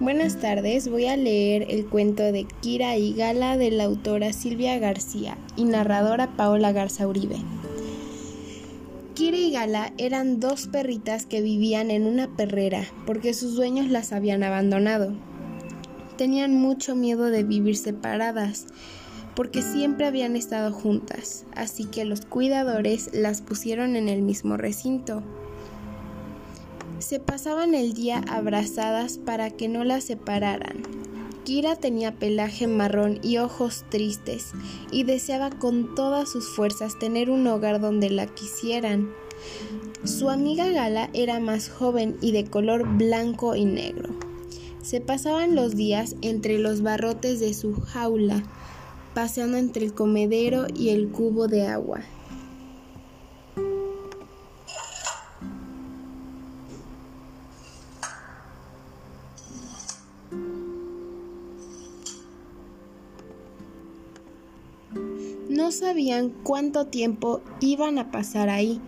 Buenas tardes, voy a leer el cuento de Kira y Gala de la autora Silvia García y narradora Paola Garza Uribe. Kira y Gala eran dos perritas que vivían en una perrera porque sus dueños las habían abandonado. Tenían mucho miedo de vivir separadas porque siempre habían estado juntas, así que los cuidadores las pusieron en el mismo recinto. Se pasaban el día abrazadas para que no las separaran. Kira tenía pelaje marrón y ojos tristes, y deseaba con todas sus fuerzas tener un hogar donde la quisieran. Su amiga Gala era más joven y de color blanco y negro. Se pasaban los días entre los barrotes de su jaula, paseando entre el comedero y el cubo de agua. Sabían cuánto tiempo iban a pasar ahí,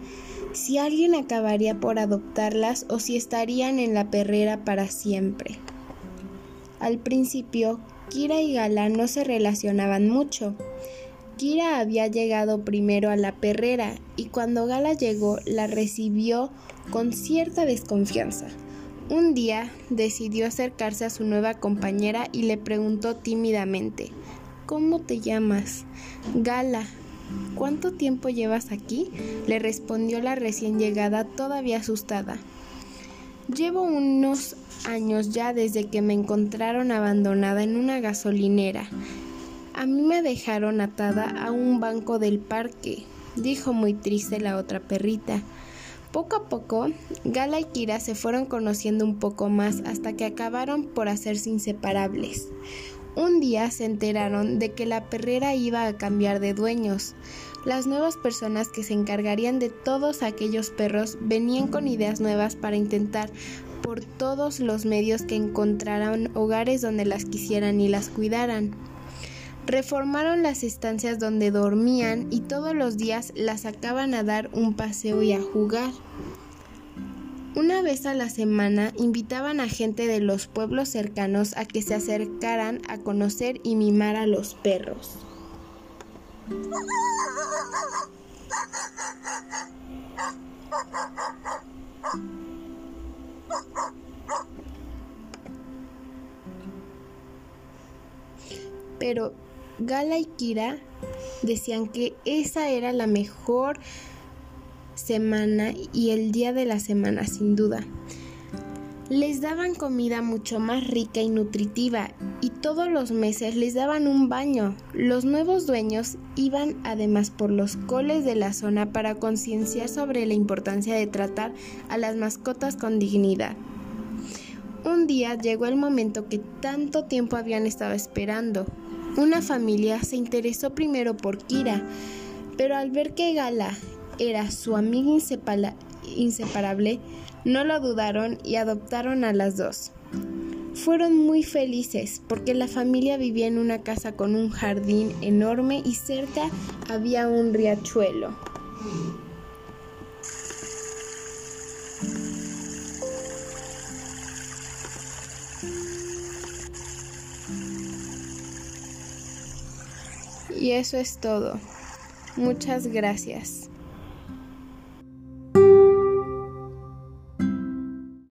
si alguien acabaría por adoptarlas o si estarían en la perrera para siempre. Al principio, Kira y Gala no se relacionaban mucho. Kira había llegado primero a la perrera y cuando Gala llegó la recibió con cierta desconfianza. Un día decidió acercarse a su nueva compañera y le preguntó tímidamente, ¿Cómo te llamas? Gala. ¿Cuánto tiempo llevas aquí? le respondió la recién llegada todavía asustada. Llevo unos años ya desde que me encontraron abandonada en una gasolinera. A mí me dejaron atada a un banco del parque, dijo muy triste la otra perrita. Poco a poco, Gala y Kira se fueron conociendo un poco más hasta que acabaron por hacerse inseparables. Un día se enteraron de que la perrera iba a cambiar de dueños. Las nuevas personas que se encargarían de todos aquellos perros venían con ideas nuevas para intentar por todos los medios que encontraran hogares donde las quisieran y las cuidaran. Reformaron las estancias donde dormían y todos los días las sacaban a dar un paseo y a jugar. Una vez a la semana invitaban a gente de los pueblos cercanos a que se acercaran a conocer y mimar a los perros. Pero Gala y Kira decían que esa era la mejor semana y el día de la semana sin duda. Les daban comida mucho más rica y nutritiva y todos los meses les daban un baño. Los nuevos dueños iban además por los coles de la zona para concienciar sobre la importancia de tratar a las mascotas con dignidad. Un día llegó el momento que tanto tiempo habían estado esperando. Una familia se interesó primero por Kira, pero al ver que Gala era su amiga inseparable, no lo dudaron y adoptaron a las dos. Fueron muy felices porque la familia vivía en una casa con un jardín enorme y cerca había un riachuelo. Y eso es todo. Muchas gracias.